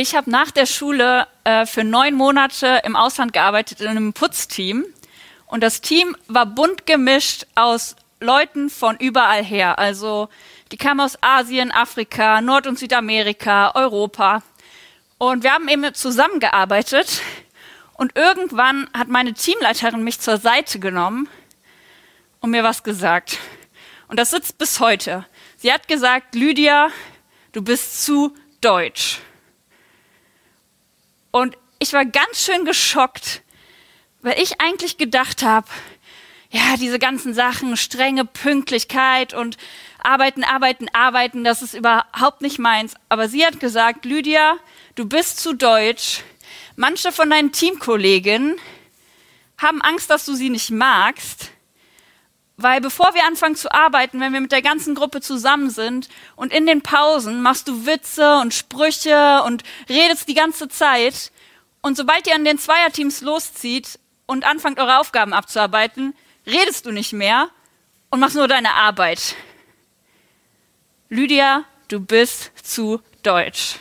Ich habe nach der Schule äh, für neun Monate im Ausland gearbeitet in einem Putzteam. Und das Team war bunt gemischt aus Leuten von überall her. Also die kamen aus Asien, Afrika, Nord- und Südamerika, Europa. Und wir haben eben zusammengearbeitet. Und irgendwann hat meine Teamleiterin mich zur Seite genommen und mir was gesagt. Und das sitzt bis heute. Sie hat gesagt, Lydia, du bist zu deutsch. Und ich war ganz schön geschockt, weil ich eigentlich gedacht habe, ja, diese ganzen Sachen, strenge Pünktlichkeit und arbeiten, arbeiten, arbeiten, das ist überhaupt nicht meins. Aber sie hat gesagt, Lydia, du bist zu deutsch. Manche von deinen Teamkolleginnen haben Angst, dass du sie nicht magst. Weil bevor wir anfangen zu arbeiten, wenn wir mit der ganzen Gruppe zusammen sind und in den Pausen machst du Witze und Sprüche und redest die ganze Zeit. Und sobald ihr an den Zweierteams loszieht und anfangt, eure Aufgaben abzuarbeiten, redest du nicht mehr und machst nur deine Arbeit. Lydia, du bist zu deutsch.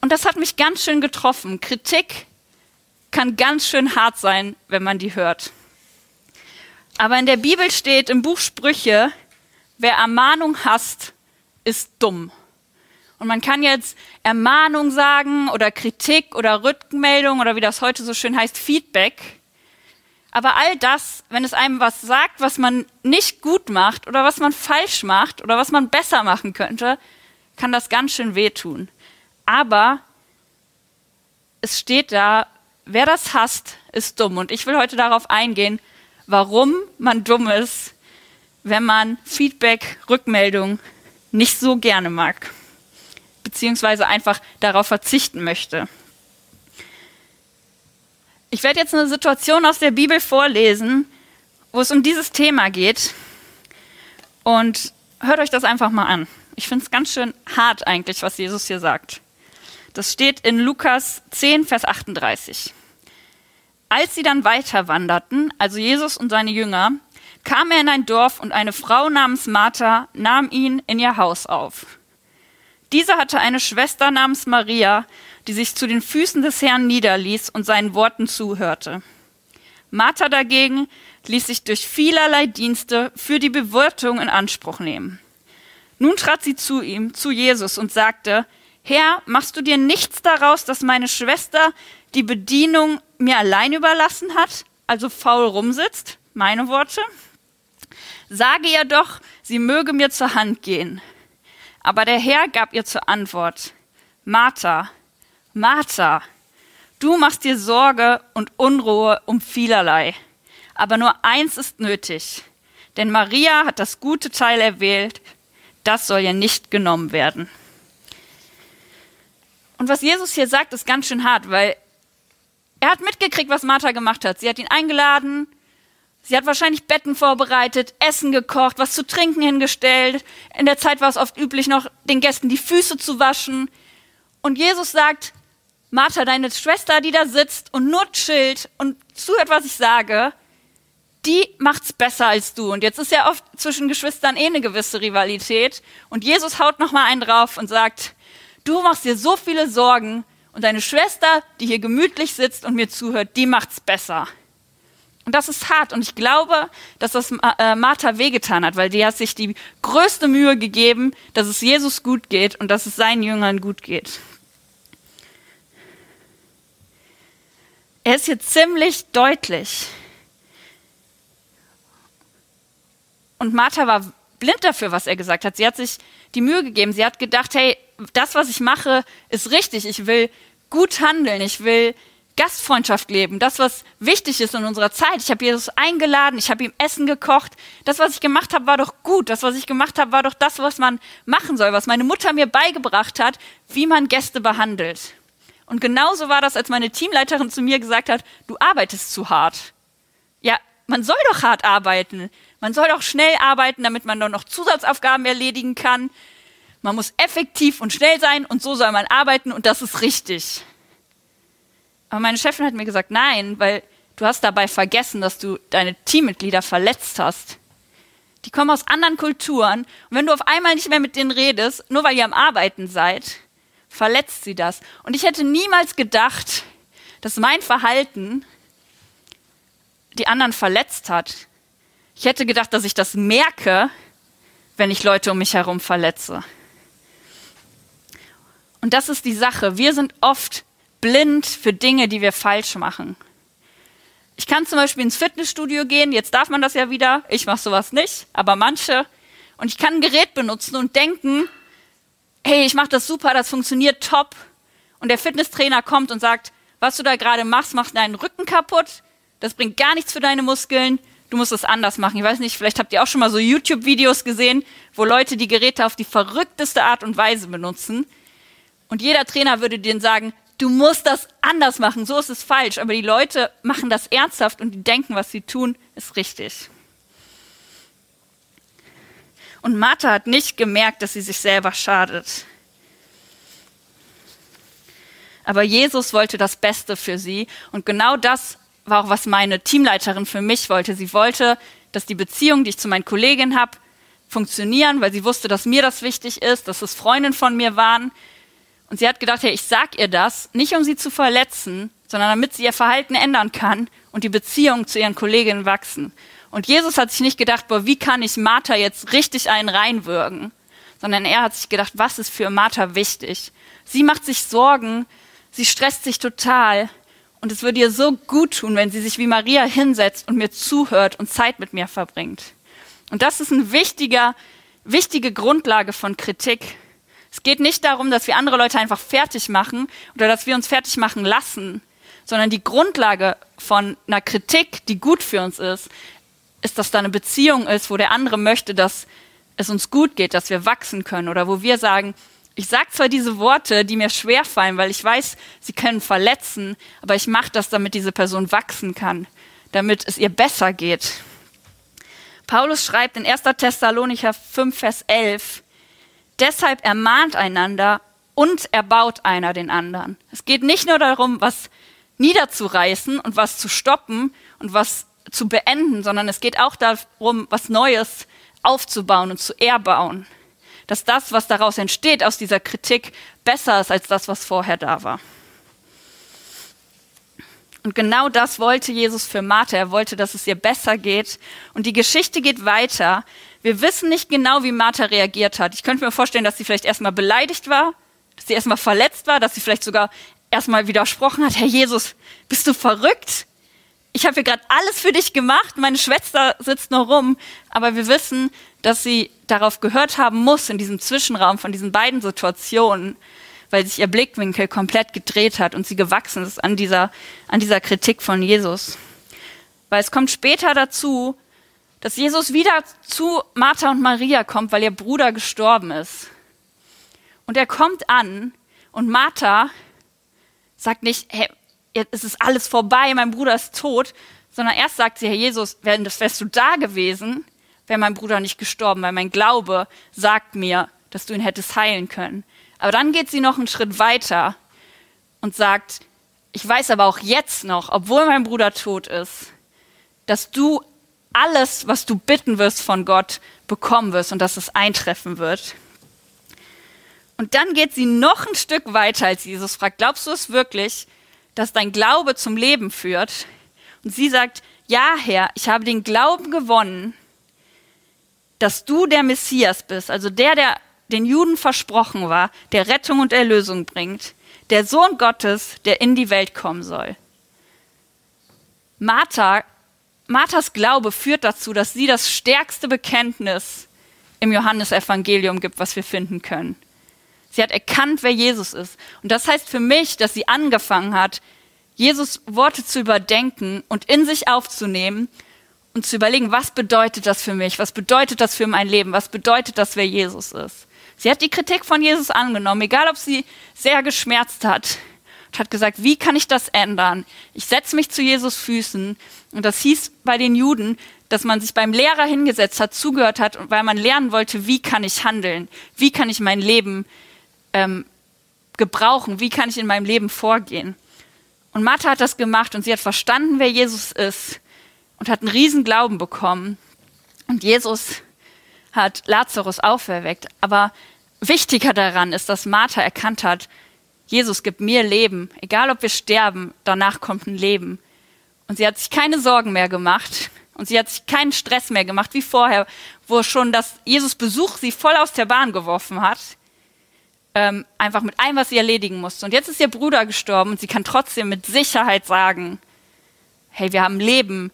Und das hat mich ganz schön getroffen. Kritik kann ganz schön hart sein, wenn man die hört. Aber in der Bibel steht im Buch Sprüche, wer Ermahnung hasst, ist dumm. Und man kann jetzt Ermahnung sagen oder Kritik oder Rückmeldung oder wie das heute so schön heißt, Feedback. Aber all das, wenn es einem was sagt, was man nicht gut macht oder was man falsch macht oder was man besser machen könnte, kann das ganz schön wehtun. Aber es steht da, wer das hasst, ist dumm. Und ich will heute darauf eingehen, warum man dumm ist, wenn man Feedback, Rückmeldung nicht so gerne mag, beziehungsweise einfach darauf verzichten möchte. Ich werde jetzt eine Situation aus der Bibel vorlesen, wo es um dieses Thema geht. Und hört euch das einfach mal an. Ich finde es ganz schön hart eigentlich, was Jesus hier sagt. Das steht in Lukas 10, Vers 38. Als sie dann weiter wanderten, also Jesus und seine Jünger, kam er in ein Dorf und eine Frau namens Martha nahm ihn in ihr Haus auf. Diese hatte eine Schwester namens Maria, die sich zu den Füßen des Herrn niederließ und seinen Worten zuhörte. Martha dagegen ließ sich durch vielerlei Dienste für die Bewirtung in Anspruch nehmen. Nun trat sie zu ihm, zu Jesus und sagte, Herr, machst du dir nichts daraus, dass meine Schwester die Bedienung mir allein überlassen hat, also faul rumsitzt? Meine Worte. Sage ihr doch, sie möge mir zur Hand gehen. Aber der Herr gab ihr zur Antwort, Martha, Martha, du machst dir Sorge und Unruhe um vielerlei, aber nur eins ist nötig, denn Maria hat das gute Teil erwählt, das soll ihr nicht genommen werden. Und was Jesus hier sagt, ist ganz schön hart, weil er hat mitgekriegt, was Martha gemacht hat. Sie hat ihn eingeladen, sie hat wahrscheinlich Betten vorbereitet, Essen gekocht, was zu trinken hingestellt. In der Zeit war es oft üblich, noch den Gästen die Füße zu waschen. Und Jesus sagt, Martha, deine Schwester, die da sitzt und nur chillt und zuhört, was ich sage, die macht's besser als du. Und jetzt ist ja oft zwischen Geschwistern eh eine gewisse Rivalität. Und Jesus haut noch mal einen drauf und sagt, du machst dir so viele Sorgen und deine Schwester, die hier gemütlich sitzt und mir zuhört, die macht's besser. Und das ist hart. Und ich glaube, dass das äh, Martha wehgetan hat, weil die hat sich die größte Mühe gegeben, dass es Jesus gut geht und dass es seinen Jüngern gut geht. Er ist hier ziemlich deutlich. Und Martha war blind dafür, was er gesagt hat. Sie hat sich die Mühe gegeben. Sie hat gedacht, hey, das, was ich mache, ist richtig. Ich will gut handeln. Ich will Gastfreundschaft leben. Das, was wichtig ist in unserer Zeit. Ich habe Jesus eingeladen. Ich habe ihm Essen gekocht. Das, was ich gemacht habe, war doch gut. Das, was ich gemacht habe, war doch das, was man machen soll, was meine Mutter mir beigebracht hat, wie man Gäste behandelt. Und genauso war das, als meine Teamleiterin zu mir gesagt hat, du arbeitest zu hart. Ja, man soll doch hart arbeiten. Man soll doch schnell arbeiten, damit man doch noch Zusatzaufgaben erledigen kann. Man muss effektiv und schnell sein und so soll man arbeiten und das ist richtig. Aber meine Chefin hat mir gesagt, nein, weil du hast dabei vergessen, dass du deine Teammitglieder verletzt hast. Die kommen aus anderen Kulturen und wenn du auf einmal nicht mehr mit denen redest, nur weil ihr am Arbeiten seid, verletzt sie das. Und ich hätte niemals gedacht, dass mein Verhalten die anderen verletzt hat. Ich hätte gedacht, dass ich das merke, wenn ich Leute um mich herum verletze. Und das ist die Sache. Wir sind oft blind für Dinge, die wir falsch machen. Ich kann zum Beispiel ins Fitnessstudio gehen, jetzt darf man das ja wieder, ich mache sowas nicht, aber manche. Und ich kann ein Gerät benutzen und denken, hey, ich mache das super, das funktioniert top. Und der Fitnesstrainer kommt und sagt, was du da gerade machst, macht deinen Rücken kaputt, das bringt gar nichts für deine Muskeln, du musst es anders machen. Ich weiß nicht, vielleicht habt ihr auch schon mal so YouTube-Videos gesehen, wo Leute die Geräte auf die verrückteste Art und Weise benutzen. Und jeder Trainer würde denen sagen, du musst das anders machen, so ist es falsch. Aber die Leute machen das ernsthaft und die denken, was sie tun, ist richtig. Und Martha hat nicht gemerkt, dass sie sich selber schadet. Aber Jesus wollte das Beste für sie. Und genau das war auch, was meine Teamleiterin für mich wollte. Sie wollte, dass die Beziehungen, die ich zu meinen Kolleginnen habe, funktionieren, weil sie wusste, dass mir das wichtig ist, dass es Freundinnen von mir waren. Und sie hat gedacht, hey, ich sag ihr das, nicht um sie zu verletzen, sondern damit sie ihr Verhalten ändern kann und die Beziehungen zu ihren Kolleginnen wachsen. Und Jesus hat sich nicht gedacht, boah, wie kann ich Martha jetzt richtig einen reinwürgen, sondern er hat sich gedacht, was ist für Martha wichtig? Sie macht sich Sorgen, sie stresst sich total und es würde ihr so gut tun, wenn sie sich wie Maria hinsetzt und mir zuhört und Zeit mit mir verbringt. Und das ist eine wichtiger, wichtige Grundlage von Kritik. Es geht nicht darum, dass wir andere Leute einfach fertig machen oder dass wir uns fertig machen lassen, sondern die Grundlage von einer Kritik, die gut für uns ist, ist, dass da eine Beziehung ist, wo der andere möchte, dass es uns gut geht, dass wir wachsen können oder wo wir sagen, ich sage zwar diese Worte, die mir schwer fallen, weil ich weiß, sie können verletzen, aber ich mache das, damit diese Person wachsen kann, damit es ihr besser geht. Paulus schreibt in 1. Thessalonicher 5, Vers 11, deshalb ermahnt einander und erbaut einer den anderen. Es geht nicht nur darum, was niederzureißen und was zu stoppen und was zu beenden, sondern es geht auch darum, was Neues aufzubauen und zu erbauen. Dass das, was daraus entsteht, aus dieser Kritik, besser ist als das, was vorher da war. Und genau das wollte Jesus für Martha. Er wollte, dass es ihr besser geht. Und die Geschichte geht weiter. Wir wissen nicht genau, wie Martha reagiert hat. Ich könnte mir vorstellen, dass sie vielleicht erstmal beleidigt war, dass sie erstmal verletzt war, dass sie vielleicht sogar erstmal widersprochen hat. Herr Jesus, bist du verrückt? ich habe hier gerade alles für dich gemacht, meine Schwester sitzt nur rum, aber wir wissen, dass sie darauf gehört haben muss in diesem Zwischenraum von diesen beiden Situationen, weil sich ihr Blickwinkel komplett gedreht hat und sie gewachsen ist an dieser, an dieser Kritik von Jesus. Weil es kommt später dazu, dass Jesus wieder zu Martha und Maria kommt, weil ihr Bruder gestorben ist. Und er kommt an und Martha sagt nicht, hey, jetzt ist es alles vorbei, mein Bruder ist tot, sondern erst sagt sie, Herr Jesus, wärst du da gewesen, wäre mein Bruder nicht gestorben, weil mein Glaube sagt mir, dass du ihn hättest heilen können. Aber dann geht sie noch einen Schritt weiter und sagt, ich weiß aber auch jetzt noch, obwohl mein Bruder tot ist, dass du alles, was du bitten wirst von Gott, bekommen wirst und dass es eintreffen wird. Und dann geht sie noch ein Stück weiter, als Jesus fragt, glaubst du es wirklich, dass dein Glaube zum Leben führt. Und sie sagt, ja Herr, ich habe den Glauben gewonnen, dass du der Messias bist, also der, der den Juden versprochen war, der Rettung und Erlösung bringt, der Sohn Gottes, der in die Welt kommen soll. Martha, Marthas Glaube führt dazu, dass sie das stärkste Bekenntnis im Johannesevangelium gibt, was wir finden können. Sie hat erkannt, wer Jesus ist. Und das heißt für mich, dass sie angefangen hat, Jesus Worte zu überdenken und in sich aufzunehmen und zu überlegen, was bedeutet das für mich? Was bedeutet das für mein Leben? Was bedeutet das, wer Jesus ist? Sie hat die Kritik von Jesus angenommen, egal ob sie sehr geschmerzt hat und hat gesagt, wie kann ich das ändern? Ich setze mich zu Jesus Füßen. Und das hieß bei den Juden, dass man sich beim Lehrer hingesetzt hat, zugehört hat, weil man lernen wollte, wie kann ich handeln? Wie kann ich mein Leben ähm, gebrauchen? Wie kann ich in meinem Leben vorgehen? Und Martha hat das gemacht und sie hat verstanden, wer Jesus ist und hat einen riesen Glauben bekommen. Und Jesus hat Lazarus auferweckt. Aber wichtiger daran ist, dass Martha erkannt hat, Jesus gibt mir Leben, egal ob wir sterben, danach kommt ein Leben. Und sie hat sich keine Sorgen mehr gemacht und sie hat sich keinen Stress mehr gemacht wie vorher, wo schon das Jesus Besuch sie voll aus der Bahn geworfen hat, ähm, einfach mit allem, was sie erledigen musste. Und jetzt ist ihr Bruder gestorben und sie kann trotzdem mit Sicherheit sagen, hey, wir haben Leben,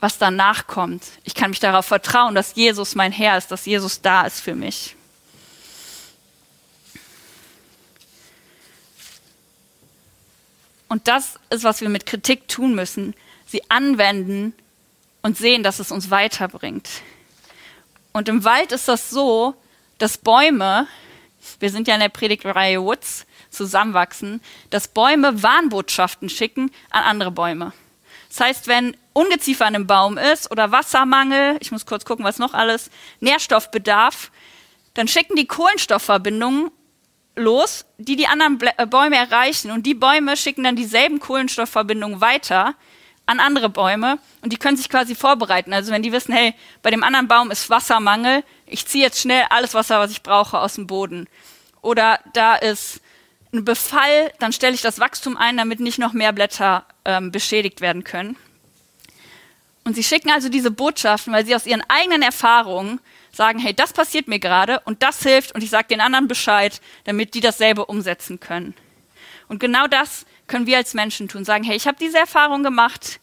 was danach kommt. Ich kann mich darauf vertrauen, dass Jesus mein Herr ist, dass Jesus da ist für mich. Und das ist, was wir mit Kritik tun müssen. Sie anwenden und sehen, dass es uns weiterbringt. Und im Wald ist das so, dass Bäume, wir sind ja in der Predigtreihe Woods, zusammenwachsen, dass Bäume Warnbotschaften schicken an andere Bäume. Das heißt, wenn Ungeziefer an einem Baum ist oder Wassermangel, ich muss kurz gucken, was noch alles, Nährstoffbedarf, dann schicken die Kohlenstoffverbindungen los, die die anderen äh, Bäume erreichen. Und die Bäume schicken dann dieselben Kohlenstoffverbindungen weiter an andere Bäume und die können sich quasi vorbereiten. Also wenn die wissen, hey, bei dem anderen Baum ist Wassermangel, ich ziehe jetzt schnell alles Wasser, was ich brauche, aus dem Boden. Oder da ist ein Befall, dann stelle ich das Wachstum ein, damit nicht noch mehr Blätter ähm, beschädigt werden können. Und sie schicken also diese Botschaften, weil sie aus ihren eigenen Erfahrungen sagen, hey, das passiert mir gerade und das hilft und ich sage den anderen Bescheid, damit die dasselbe umsetzen können. Und genau das können wir als Menschen tun, sagen, hey, ich habe diese Erfahrung gemacht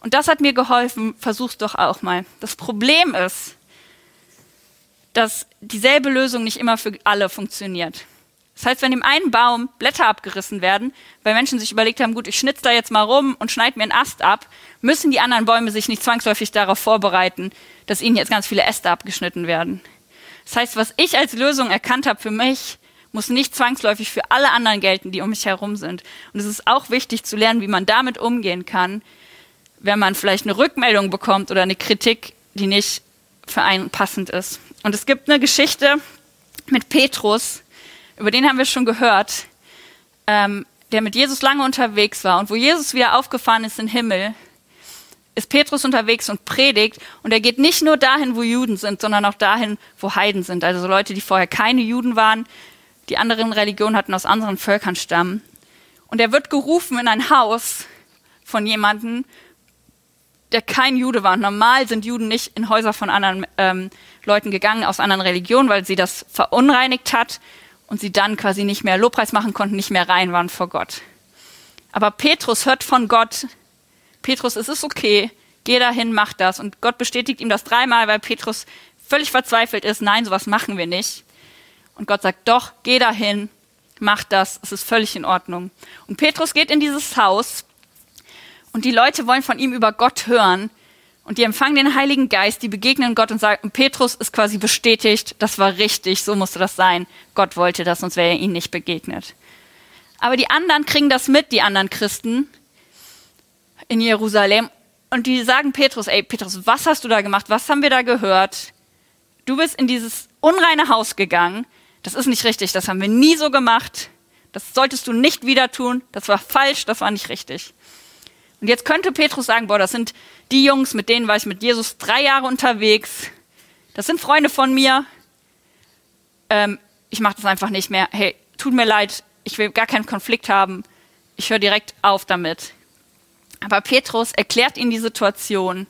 und das hat mir geholfen, versuch's doch auch mal. Das Problem ist, dass dieselbe Lösung nicht immer für alle funktioniert. Das heißt, wenn dem einen Baum Blätter abgerissen werden, weil Menschen sich überlegt haben, gut, ich schnitze da jetzt mal rum und schneide mir einen Ast ab, müssen die anderen Bäume sich nicht zwangsläufig darauf vorbereiten, dass ihnen jetzt ganz viele Äste abgeschnitten werden. Das heißt, was ich als Lösung erkannt habe für mich, muss nicht zwangsläufig für alle anderen gelten, die um mich herum sind. Und es ist auch wichtig zu lernen, wie man damit umgehen kann, wenn man vielleicht eine Rückmeldung bekommt oder eine Kritik, die nicht für einen passend ist. Und es gibt eine Geschichte mit Petrus, über den haben wir schon gehört, ähm, der mit Jesus lange unterwegs war und wo Jesus wieder aufgefahren ist in den Himmel, ist Petrus unterwegs und predigt und er geht nicht nur dahin, wo Juden sind, sondern auch dahin, wo Heiden sind, also Leute, die vorher keine Juden waren, die anderen Religionen hatten, aus anderen Völkern stammen. Und er wird gerufen in ein Haus von jemandem, der kein Jude war. Normal sind Juden nicht in Häuser von anderen ähm, Leuten gegangen, aus anderen Religionen, weil sie das verunreinigt hat und sie dann quasi nicht mehr Lobpreis machen konnten, nicht mehr rein waren vor Gott. Aber Petrus hört von Gott, Petrus, es ist okay, geh dahin, mach das. Und Gott bestätigt ihm das dreimal, weil Petrus völlig verzweifelt ist, nein, sowas machen wir nicht. Und Gott sagt, doch, geh dahin, mach das, es ist völlig in Ordnung. Und Petrus geht in dieses Haus und die Leute wollen von ihm über Gott hören und die empfangen den Heiligen Geist, die begegnen Gott und sagen, Petrus ist quasi bestätigt, das war richtig, so musste das sein. Gott wollte das, sonst wäre er ihnen nicht begegnet. Aber die anderen kriegen das mit, die anderen Christen in Jerusalem und die sagen Petrus, ey Petrus, was hast du da gemacht? Was haben wir da gehört? Du bist in dieses unreine Haus gegangen. Das ist nicht richtig, das haben wir nie so gemacht. Das solltest du nicht wieder tun. Das war falsch, das war nicht richtig. Und jetzt könnte Petrus sagen, boah, das sind die Jungs, mit denen war ich mit Jesus drei Jahre unterwegs. Das sind Freunde von mir. Ähm, ich mache das einfach nicht mehr. Hey, tut mir leid, ich will gar keinen Konflikt haben. Ich höre direkt auf damit. Aber Petrus erklärt ihnen die Situation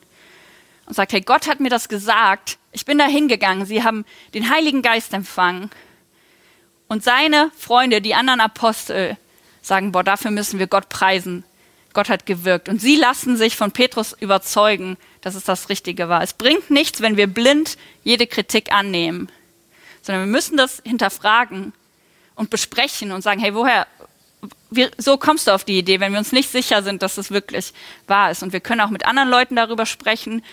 und sagt, hey, Gott hat mir das gesagt. Ich bin da hingegangen. Sie haben den Heiligen Geist empfangen. Und seine Freunde, die anderen Apostel, sagen, boah, dafür müssen wir Gott preisen. Gott hat gewirkt. Und sie lassen sich von Petrus überzeugen, dass es das Richtige war. Es bringt nichts, wenn wir blind jede Kritik annehmen, sondern wir müssen das hinterfragen und besprechen und sagen, hey, woher, wie, so kommst du auf die Idee, wenn wir uns nicht sicher sind, dass es wirklich wahr ist. Und wir können auch mit anderen Leuten darüber sprechen.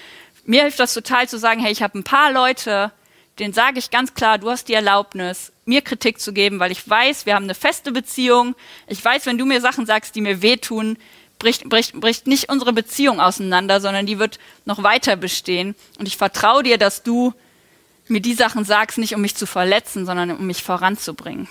Mir hilft das total zu sagen, hey, ich habe ein paar Leute, denen sage ich ganz klar, du hast die Erlaubnis, mir Kritik zu geben, weil ich weiß, wir haben eine feste Beziehung. Ich weiß, wenn du mir Sachen sagst, die mir wehtun, bricht, bricht, bricht nicht unsere Beziehung auseinander, sondern die wird noch weiter bestehen. Und ich vertraue dir, dass du mir die Sachen sagst, nicht um mich zu verletzen, sondern um mich voranzubringen.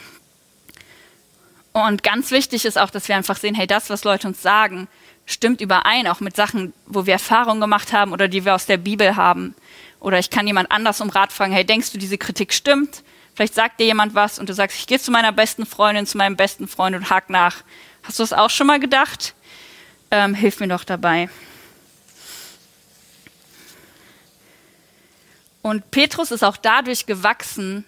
Und ganz wichtig ist auch, dass wir einfach sehen, hey, das, was Leute uns sagen, stimmt überein, auch mit Sachen, wo wir Erfahrungen gemacht haben oder die wir aus der Bibel haben. Oder ich kann jemand anders um Rat fragen, hey, denkst du, diese Kritik stimmt? Vielleicht sagt dir jemand was und du sagst, ich gehe zu meiner besten Freundin, zu meinem besten Freund und hak nach. Hast du das auch schon mal gedacht? Ähm, hilf mir doch dabei. Und Petrus ist auch dadurch gewachsen,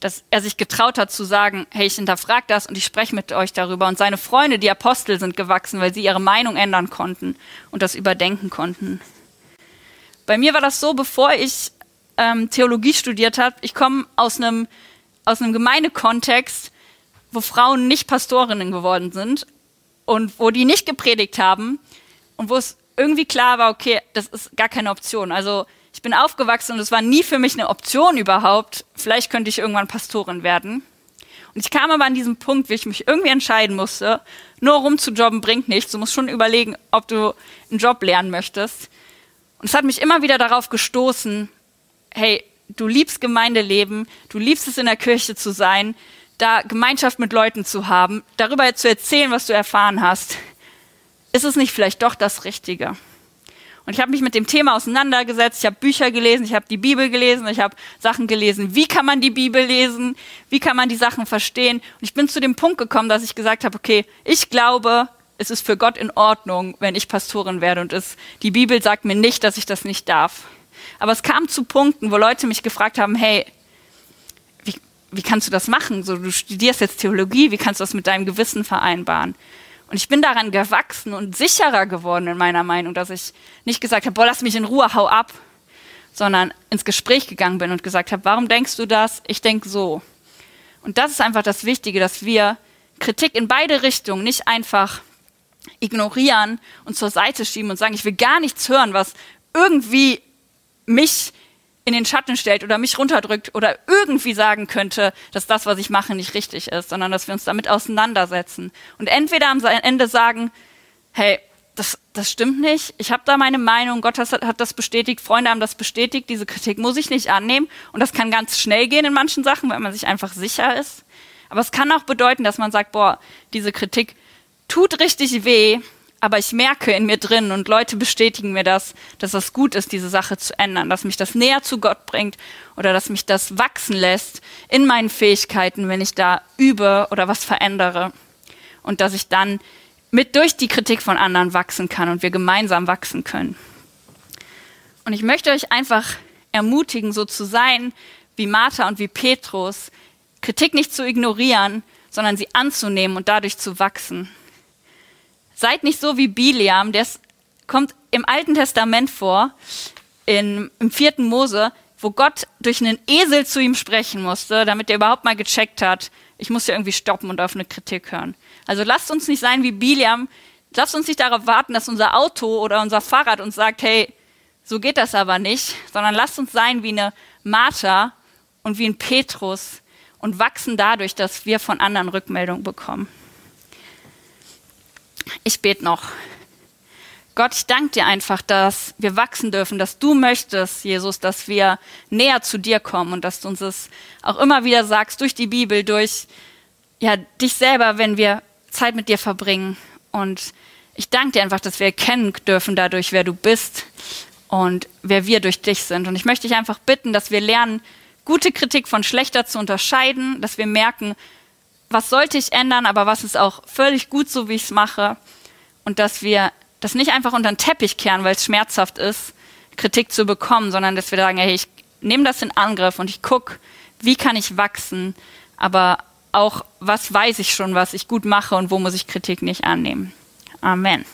dass er sich getraut hat zu sagen, hey, ich hinterfrage das und ich spreche mit euch darüber. Und seine Freunde, die Apostel, sind gewachsen, weil sie ihre Meinung ändern konnten und das überdenken konnten. Bei mir war das so, bevor ich ähm, Theologie studiert habe, ich komme aus einem aus einem Gemeindekontext, wo Frauen nicht Pastorinnen geworden sind und wo die nicht gepredigt haben und wo es irgendwie klar war, okay, das ist gar keine Option. Also ich bin aufgewachsen und es war nie für mich eine Option überhaupt. Vielleicht könnte ich irgendwann Pastorin werden. Und ich kam aber an diesem Punkt, wie ich mich irgendwie entscheiden musste. Nur rumzujobben bringt nichts. Du musst schon überlegen, ob du einen Job lernen möchtest. Und es hat mich immer wieder darauf gestoßen, hey, du liebst Gemeindeleben, du liebst es in der Kirche zu sein, da Gemeinschaft mit Leuten zu haben, darüber zu erzählen, was du erfahren hast. Ist es nicht vielleicht doch das Richtige? Und ich habe mich mit dem Thema auseinandergesetzt, ich habe Bücher gelesen, ich habe die Bibel gelesen, ich habe Sachen gelesen, wie kann man die Bibel lesen, wie kann man die Sachen verstehen. Und ich bin zu dem Punkt gekommen, dass ich gesagt habe, okay, ich glaube, es ist für Gott in Ordnung, wenn ich Pastorin werde und es, die Bibel sagt mir nicht, dass ich das nicht darf. Aber es kam zu Punkten, wo Leute mich gefragt haben, hey, wie kannst du das machen? So, du studierst jetzt Theologie, wie kannst du das mit deinem Gewissen vereinbaren? Und ich bin daran gewachsen und sicherer geworden in meiner Meinung, dass ich nicht gesagt habe, boah, lass mich in Ruhe, hau ab, sondern ins Gespräch gegangen bin und gesagt habe, warum denkst du das? Ich denke so. Und das ist einfach das Wichtige, dass wir Kritik in beide Richtungen nicht einfach ignorieren und zur Seite schieben und sagen, ich will gar nichts hören, was irgendwie mich in den Schatten stellt oder mich runterdrückt oder irgendwie sagen könnte, dass das, was ich mache, nicht richtig ist, sondern dass wir uns damit auseinandersetzen und entweder am Ende sagen, hey, das, das stimmt nicht, ich habe da meine Meinung, Gott hat, hat das bestätigt, Freunde haben das bestätigt, diese Kritik muss ich nicht annehmen und das kann ganz schnell gehen in manchen Sachen, weil man sich einfach sicher ist. Aber es kann auch bedeuten, dass man sagt, boah, diese Kritik tut richtig weh, aber ich merke in mir drin und Leute bestätigen mir das, dass das gut ist, diese Sache zu ändern, dass mich das näher zu Gott bringt oder dass mich das wachsen lässt in meinen Fähigkeiten, wenn ich da übe oder was verändere und dass ich dann mit durch die Kritik von anderen wachsen kann und wir gemeinsam wachsen können. Und ich möchte euch einfach ermutigen, so zu sein wie Martha und wie Petrus, Kritik nicht zu ignorieren, sondern sie anzunehmen und dadurch zu wachsen. Seid nicht so wie Biliam, der kommt im Alten Testament vor, in, im vierten Mose, wo Gott durch einen Esel zu ihm sprechen musste, damit er überhaupt mal gecheckt hat, ich muss ja irgendwie stoppen und auf eine Kritik hören. Also lasst uns nicht sein wie Biliam, lasst uns nicht darauf warten, dass unser Auto oder unser Fahrrad uns sagt, hey, so geht das aber nicht, sondern lasst uns sein wie eine Martha und wie ein Petrus und wachsen dadurch, dass wir von anderen Rückmeldungen bekommen. Ich bete noch. Gott, ich danke dir einfach, dass wir wachsen dürfen, dass du möchtest, Jesus, dass wir näher zu dir kommen und dass du uns es auch immer wieder sagst, durch die Bibel, durch ja, dich selber, wenn wir Zeit mit dir verbringen. Und ich danke dir einfach, dass wir erkennen dürfen dadurch, wer du bist und wer wir durch dich sind. Und ich möchte dich einfach bitten, dass wir lernen, gute Kritik von schlechter zu unterscheiden, dass wir merken, was sollte ich ändern, aber was ist auch völlig gut so, wie ich es mache. Und dass wir das nicht einfach unter den Teppich kehren, weil es schmerzhaft ist, Kritik zu bekommen, sondern dass wir sagen, hey, ich nehme das in Angriff und ich gucke, wie kann ich wachsen, aber auch, was weiß ich schon, was ich gut mache und wo muss ich Kritik nicht annehmen. Amen.